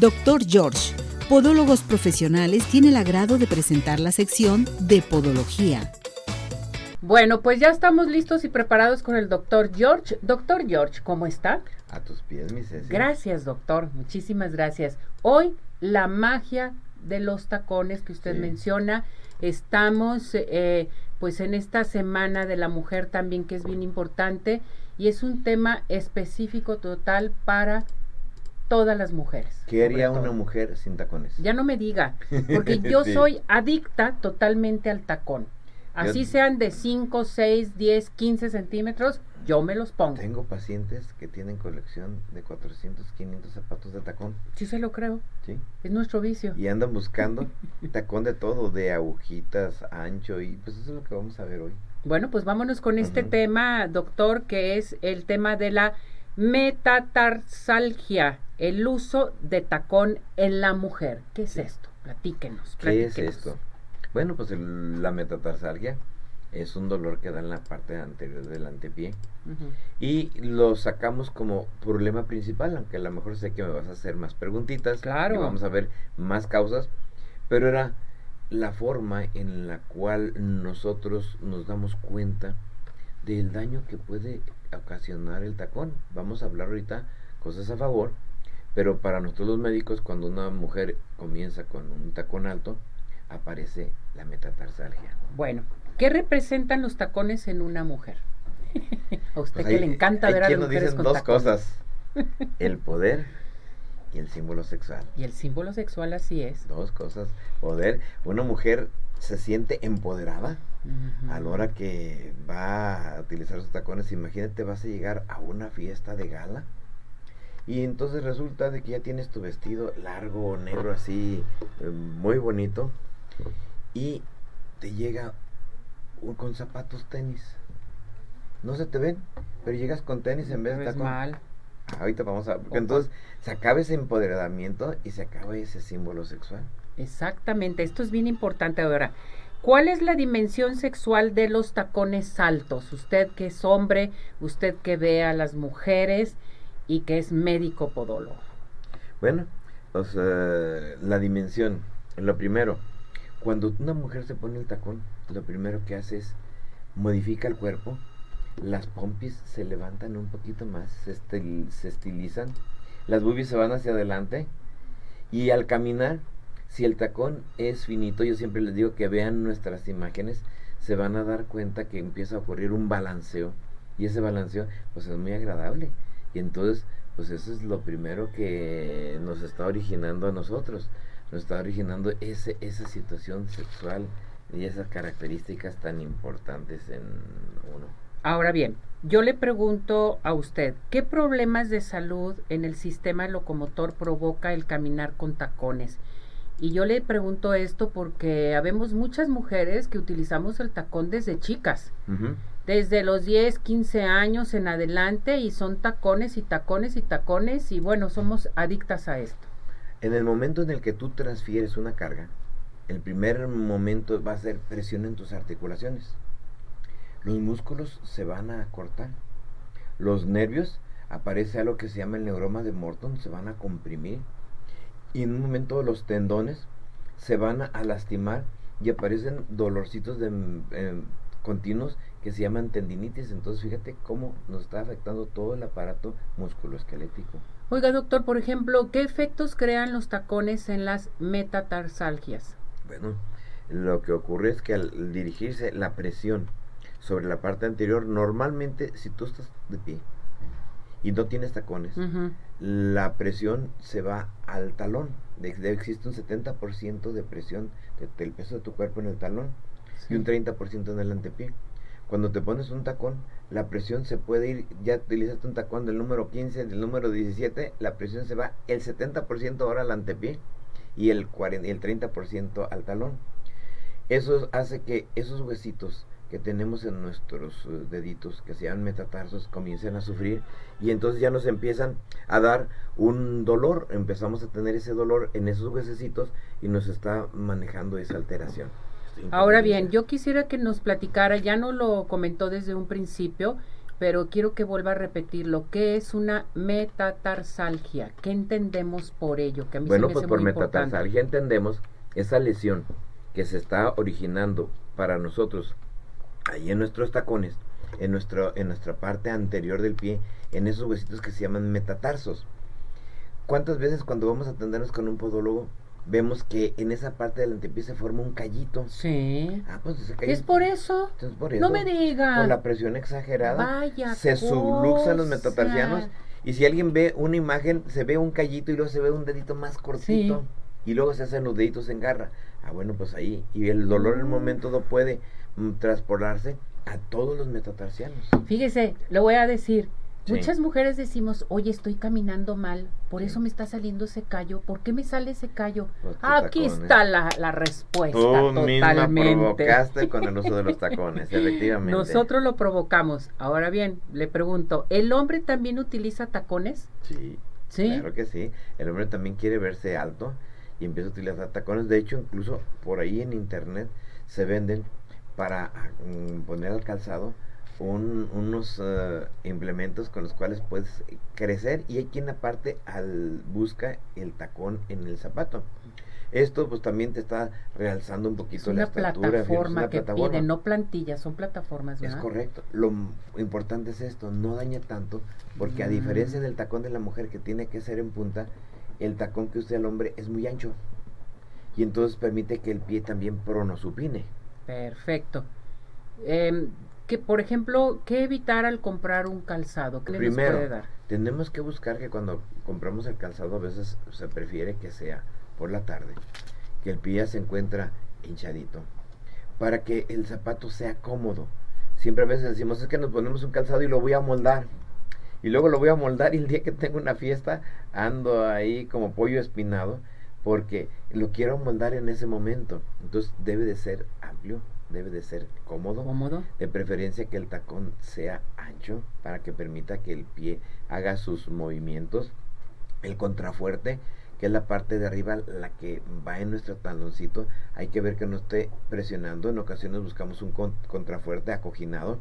Doctor George, Podólogos Profesionales, tiene el agrado de presentar la sección de Podología. Bueno, pues ya estamos listos y preparados con el doctor George. Doctor George, ¿cómo está? A tus pies, mi Ceci. Gracias, doctor. Muchísimas gracias. Hoy, la magia de los tacones que usted Sí. menciona. Estamos eh, pues en esta semana de la mujer también que es bien importante y es un tema específico total para todas las mujeres. ¿Qué haría una mujer sin tacones? Ya no me diga, porque yo Sí. soy adicta totalmente al tacón. Así Yo- sean de 5, 6, 10, 15 centímetros, yo me los pongo. Tengo pacientes que tienen colección de 400, 500 zapatos de tacón, Sí se lo creo, ¿sí? es nuestro vicio. Y andan buscando tacón de todo, de agujitas, ancho, y pues eso es lo que vamos a ver hoy. Bueno, pues vámonos con este tema, doctor, que es el tema de la metatarsalgia, el uso de tacón en la mujer. ¿Qué es Sí. esto? Platíquenos. ¿Qué es esto? Bueno, pues el- la metatarsalgia es un dolor que da en la parte anterior del antepié y lo sacamos como problema principal, aunque a lo mejor sé que me vas a hacer más preguntitas Claro. y vamos a ver más causas, pero era la forma en la cual nosotros nos damos cuenta del daño que puede ocasionar el tacón. Vamos a hablar ahorita cosas a favor, pero para nosotros los médicos cuando una mujer comienza con un tacón alto, aparece la metatarsalgia. Bueno, ¿qué representan los tacones en una mujer? a usted Pues que le encanta hay ver a quien las nos mujeres dicen con dos tacones. cosas, el poder y el símbolo sexual. Y el símbolo sexual así es. Dos cosas, poder, una mujer se siente empoderada Ujú. a la hora que va a utilizar sus tacones, imagínate vas a llegar a una fiesta de gala y entonces resulta de que ya tienes tu vestido largo, negro así, eh, muy bonito y te llega un- con zapatos tenis. No se te ven, pero llegas con tenis en vez de tacón. mal. Ahorita vamos a... porque entonces se acaba ese empoderamiento y se acaba ese símbolo sexual. Exactamente, esto es bien importante ahora. ¿Cuál es la dimensión sexual de los tacones altos? Usted que es hombre, usted que ve a las mujeres y que es médico podólogo. Bueno, o la dimensión. Lo primero, cuando una mujer se pone el tacón, lo primero que hace es modifica el cuerpo, las pompis se levantan un poquito más, se estilizan, las boobies se van hacia adelante y al caminar, si el tacón es finito, yo siempre les digo que vean nuestras imágenes, se van a dar cuenta que empieza a ocurrir un balanceo y ese balanceo pues es muy agradable y entonces pues eso es lo primero que nos está originando a nosotros, nos está originando ese, esa situación sexual y esas características tan importantes en uno. Ahora bien, yo le pregunto a usted, ¿qué problemas de salud en el sistema locomotor provoca el caminar con tacones? Y yo le pregunto esto porque habemos muchas mujeres que utilizamos el tacón desde chicas. Desde los 10, 15 años en adelante y son tacones y tacones y tacones y bueno, somos adictas a esto. En el momento en el que tú transfieres una carga, el primer momento va a ser presión en tus articulaciones. Los músculos se van a cortar. Los nervios, aparece algo que se llama el neuroma de Morton, se van a comprimir. Y en un momento los tendones se van a, lastimar y aparecen dolorcitos de, mm, em, continuos que se llaman tendinitis. Entonces fíjate cómo nos está afectando todo el aparato musculoesquelético. Oiga, doctor, por ejemplo, ¿qué efectos crean los tacones en las metatarsalgias? Bueno, lo que ocurre es que al dirigirse la presión sobre la parte anterior, normalmente si tú estás de pie y no tienes tacones, la presión se va al talón. De, de- existe un 70% de presión de- del peso de tu cuerpo en el talón y un 30% en el antepié. Cuando te pones un tacón, la presión se puede ir, ya utilizaste un tacón del número 15, del número 17, la presión se va el 70% ahora al antepié y el, 40, y el 30% al talón. Eso hace que esos huesitos que tenemos en nuestros eh, deditos, que se llaman metatarsos, comiencen a sufrir y entonces ya nos empiezan a dar un dolor, empezamos a tener ese dolor en esos huesecitos y nos está manejando esa alteración. Ahora bien, yo quisiera que nos platicara, ya no lo comentó desde un principio, pero quiero que vuelva a repetirlo. ¿Qué es una metatarsalgia? ¿Qué entendemos por ello? Que a mí bueno, pues por metatarsalgia entendemos esa lesión que se está originando para nosotros ahí en nuestros tacones, en, nuestro, en nuestra parte anterior del pie, en esos huesitos que se llaman metatarsos. ¿Cuántas veces cuando vamos a atendernos con un podólogo vemos que en esa parte del antepié se forma un callito. Sí. Ah, pues ese callito. ¿Es por eso? No me digas. Con la presión exagerada. Vaya se subluxan los metatarsianos. Y si alguien ve una imagen, se ve un callito y luego se ve un dedito más cortito. Y luego se hacen los deditos en garra. Ah, bueno, pues ahí. Y el dolor en el momento no puede mm, transportarse a todos los metatarsianos. Fíjese, lo voy a decir. Muchas mujeres decimos, oye, estoy caminando mal, por eso me está saliendo ese callo. ¿Por qué me sale ese callo? Pues Aquí está la, la, respuesta. Tú totalmente. misma provocaste con el uso de los tacones, efectivamente. Nosotros lo provocamos. Ahora bien, le pregunto, ¿el hombre también utiliza tacones? Sí. ¿Sí? Claro que sí. El hombre también quiere verse alto y empieza a utilizar tacones. De hecho, incluso por ahí en internet se venden para mm, poner al calzado unos eh, implementos con los cuales puedes crecer y hay quien aparte al busca el tacón en el zapato. Esto pues también te está realzando un poquito la estatura. Plataforma que plataforma. no plantillas, son plataformas. Es correcto. Lo importante es esto, no daña tanto, porque a diferencia mm. del tacón de la mujer que tiene que ser en punta, el tacón que usa el hombre es muy ancho y entonces permite que el pie también pronosupine. Perfecto. Eh, que, por ejemplo, ¿qué evitar al comprar un calzado? ¿Qué Primero, puede dar? Tenemos que buscar que cuando compramos el calzado a veces se prefiere que sea por la tarde, que el pie se encuentra hinchadito, para que el zapato sea cómodo. Siempre a veces decimos, es que nos ponemos un calzado y lo voy a moldar. Y luego lo voy a moldar y el día que tengo una fiesta ando ahí como pollo espinado porque lo quiero moldar en ese momento. Entonces debe de ser amplio, debe de ser cómodo, cómodo, de preferencia que el tacón sea ancho para que permita que el pie haga sus movimientos. El contrafuerte, que es la parte de arriba, la que va en nuestro taloncito, hay que ver que no esté presionando. En ocasiones buscamos un contrafuerte acoginado.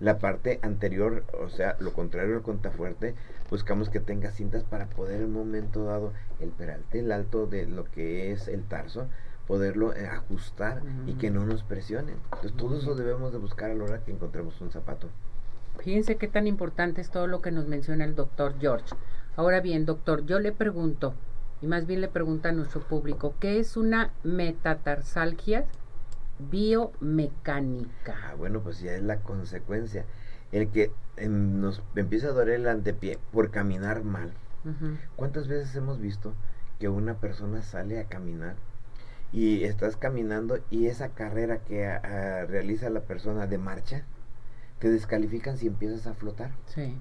La parte anterior, o sea, lo contrario al contrafuerte, buscamos que tenga cintas para poder en un momento dado el peralte, el alto de lo que es el tarso, poderlo eh, ajustar y que no nos presionen. Entonces todo eso debemos de buscar a la hora que encontremos un zapato. Fíjense qué tan importante es todo lo que nos menciona el doctor George. Ahora bien, doctor, yo le pregunto, y más bien le pregunta a nuestro público, ¿qué es una metatarsalgia biomecánica? Ah, bueno, pues ya es la consecuencia. El que em, nos empieza a doler el antepié por caminar mal. ¿Cuántas veces hemos visto que una persona sale a caminar y estás caminando y esa carrera que realiza la persona de marcha, te descalifican si empiezas a flotar. Sí.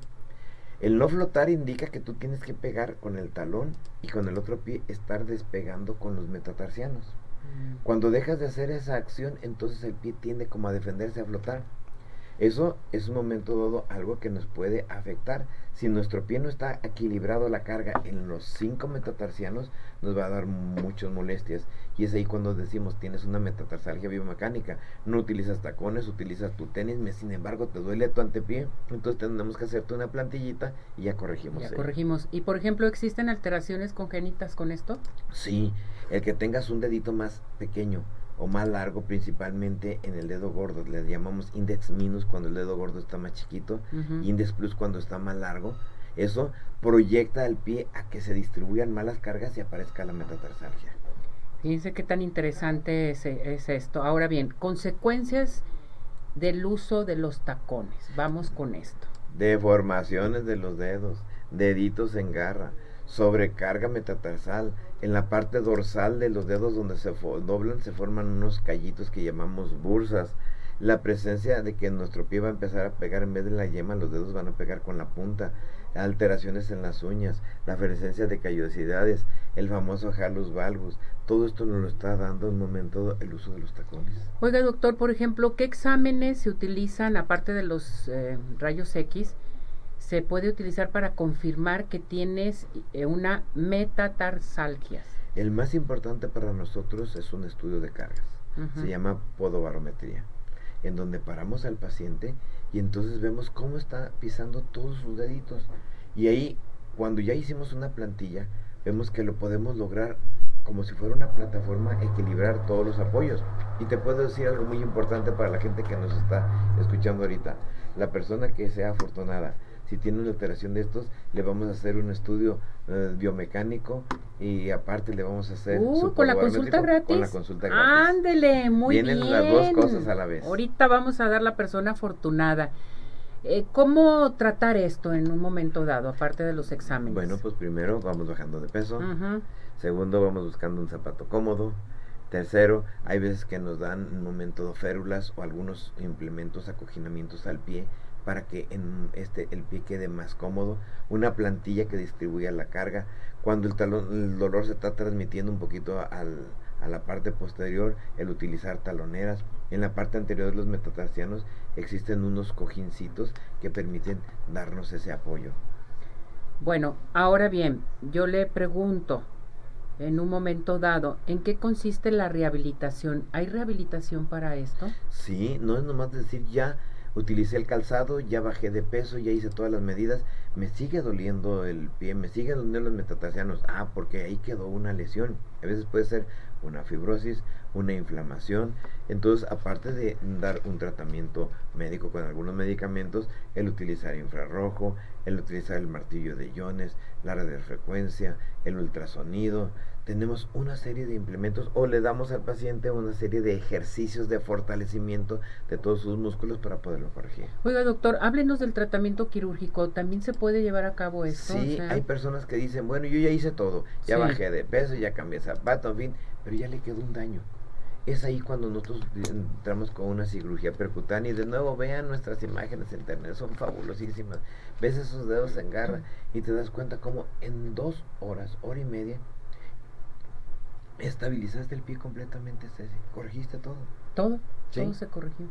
El no flotar indica que tú tienes que pegar con el talón y con el otro pie estar despegando con los metatarsianos. Cuando dejas de hacer esa acción, entonces el pie tiende como a defenderse a flotar. Eso es un momento dado algo que nos puede afectar. Si nuestro pie no está equilibrado la carga en los cinco metatarsianos, nos va a dar muchas molestias. Y es ahí cuando decimos, tienes una metatarsalgia biomecánica, no utilizas tacones, utilizas tu tenis, sin embargo te duele tu antepié, entonces tenemos que hacerte una plantillita y ya corregimos. Ya corregimos. Y por ejemplo, ¿existen alteraciones congénitas con esto? Sí, el que tengas un dedito más pequeño o más largo, principalmente en el dedo gordo. Le llamamos index minus cuando el dedo gordo está más chiquito, index plus cuando está más largo. Eso proyecta al pie a que se distribuyan malas cargas y aparezca la metatarsalgia. Fíjense qué tan interesante es, es esto. Ahora bien, consecuencias del uso de los tacones. Vamos con esto. Deformaciones de los dedos, deditos en garra, sobrecarga metatarsal. En la parte dorsal de los dedos donde se doblan se forman unos callitos que llamamos bursas. La presencia de que nuestro pie va a empezar a pegar en vez de la yema, los dedos van a pegar con la punta. Alteraciones en las uñas, la presencia de callosidades, el famoso halus valgus. Todo esto nos lo está dando en un momento el uso de los tacones. Oiga, doctor, por ejemplo, ¿qué exámenes se utilizan aparte de los eh, rayos X? Se puede utilizar para confirmar que tienes eh, una metatarsalgia? El más importante para nosotros es un estudio de cargas. Se llama podobarometría, en donde paramos al paciente y entonces vemos cómo está pisando todos sus deditos. Y ahí, cuando ya hicimos una plantilla, vemos que lo podemos lograr como si fuera una plataforma, equilibrar todos los apoyos. Y te puedo decir algo muy importante para la gente que nos está escuchando ahorita. La persona que sea afortunada, si tiene una alteración de estos, le vamos a hacer un estudio eh, biomecánico y aparte le vamos a hacer uh, con la consulta gratis. Con la consulta gratis. Ándele, muy bien. Vienen las dos cosas a la vez. Ahorita vamos a dar la persona afortunada. Eh, ¿Cómo tratar esto en un momento dado, aparte de los exámenes? Bueno, pues primero vamos bajando de peso. Segundo, vamos buscando un zapato cómodo. Tercero, hay veces que nos dan un momento de férulas o algunos implementos, acoginamientos al pie para que en este el pie quede más cómodo, una plantilla que distribuya la carga. Cuando el, talón, el dolor se está transmitiendo un poquito al, a la parte posterior, el utilizar taloneras. En la parte anterior de los metatarsianos existen unos cojincitos que permiten darnos ese apoyo. Bueno, ahora bien, yo le pregunto, en un momento dado, ¿en qué consiste la rehabilitación? ¿Hay rehabilitación para esto? Sí, no es nomás decir ya utilicé el calzado, ya bajé de peso, ya hice todas las medidas, me sigue doliendo el pie, me siguen doliendo los metatarsianos, ah, porque ahí quedó una lesión, a veces puede ser una fibrosis, una inflamación, entonces aparte de dar un tratamiento médico con algunos medicamentos, el utilizar infrarrojo, el utilizar el martillo de iones, la radiofrecuencia, el ultrasonido, tenemos una serie de implementos o le damos al paciente una serie de ejercicios de fortalecimiento de todos sus músculos para poderlo corregir. Oiga, doctor, háblenos del tratamiento quirúrgico. ¿También se puede llevar a cabo esto? Sí, hay personas que dicen, bueno, yo ya hice todo, ya bajé de peso, ya cambié zapato, en fin, pero ya le quedó un daño. Es ahí cuando nosotros entramos con una cirugía percutánea y de nuevo vean nuestras imágenes en internet, son fabulosísimas. Ves esos dedos en garra y te das cuenta como en dos horas, hora y media, estabilizaste el pie completamente, Ceci. Corregiste todo. Todo, todo se corrigió.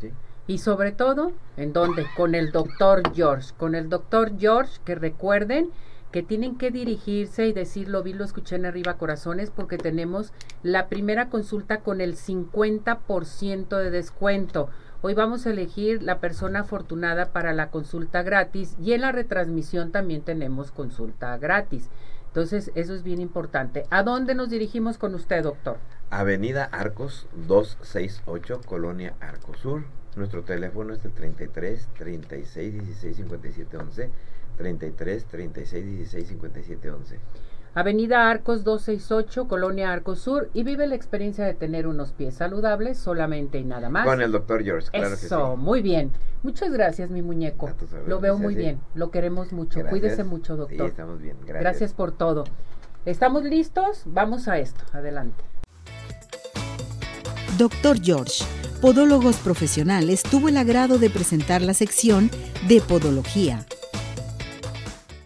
Y sobre todo, ¿en dónde? Con el doctor George. Con el doctor George, que recuerden que tienen que dirigirse y decirlo, vi, lo escuché en arriba corazones, porque tenemos la primera consulta con el 50% de descuento. Hoy vamos a elegir la persona afortunada para la consulta gratis y en la retransmisión también tenemos consulta gratis. Entonces, eso es bien importante. ¿A dónde nos dirigimos con usted, doctor? Avenida Arcos 268, Colonia Arcosur. Nuestro teléfono es el 33 36 16 57 11. 33 36 16 57 11. Avenida Arcos 268, Colonia Arcos Sur, y vive la experiencia de tener unos pies saludables solamente y nada más. Con el doctor George, claro que sí. muy bien. Muchas gracias, mi muñeco. Lo veo muy bien, lo queremos mucho. Cuídese mucho, doctor. Sí, estamos bien, gracias. Gracias por todo. ¿Estamos listos? Vamos a esto. Adelante. Doctor George, Podólogos Profesionales, tuvo el agrado de presentar la sección de Podología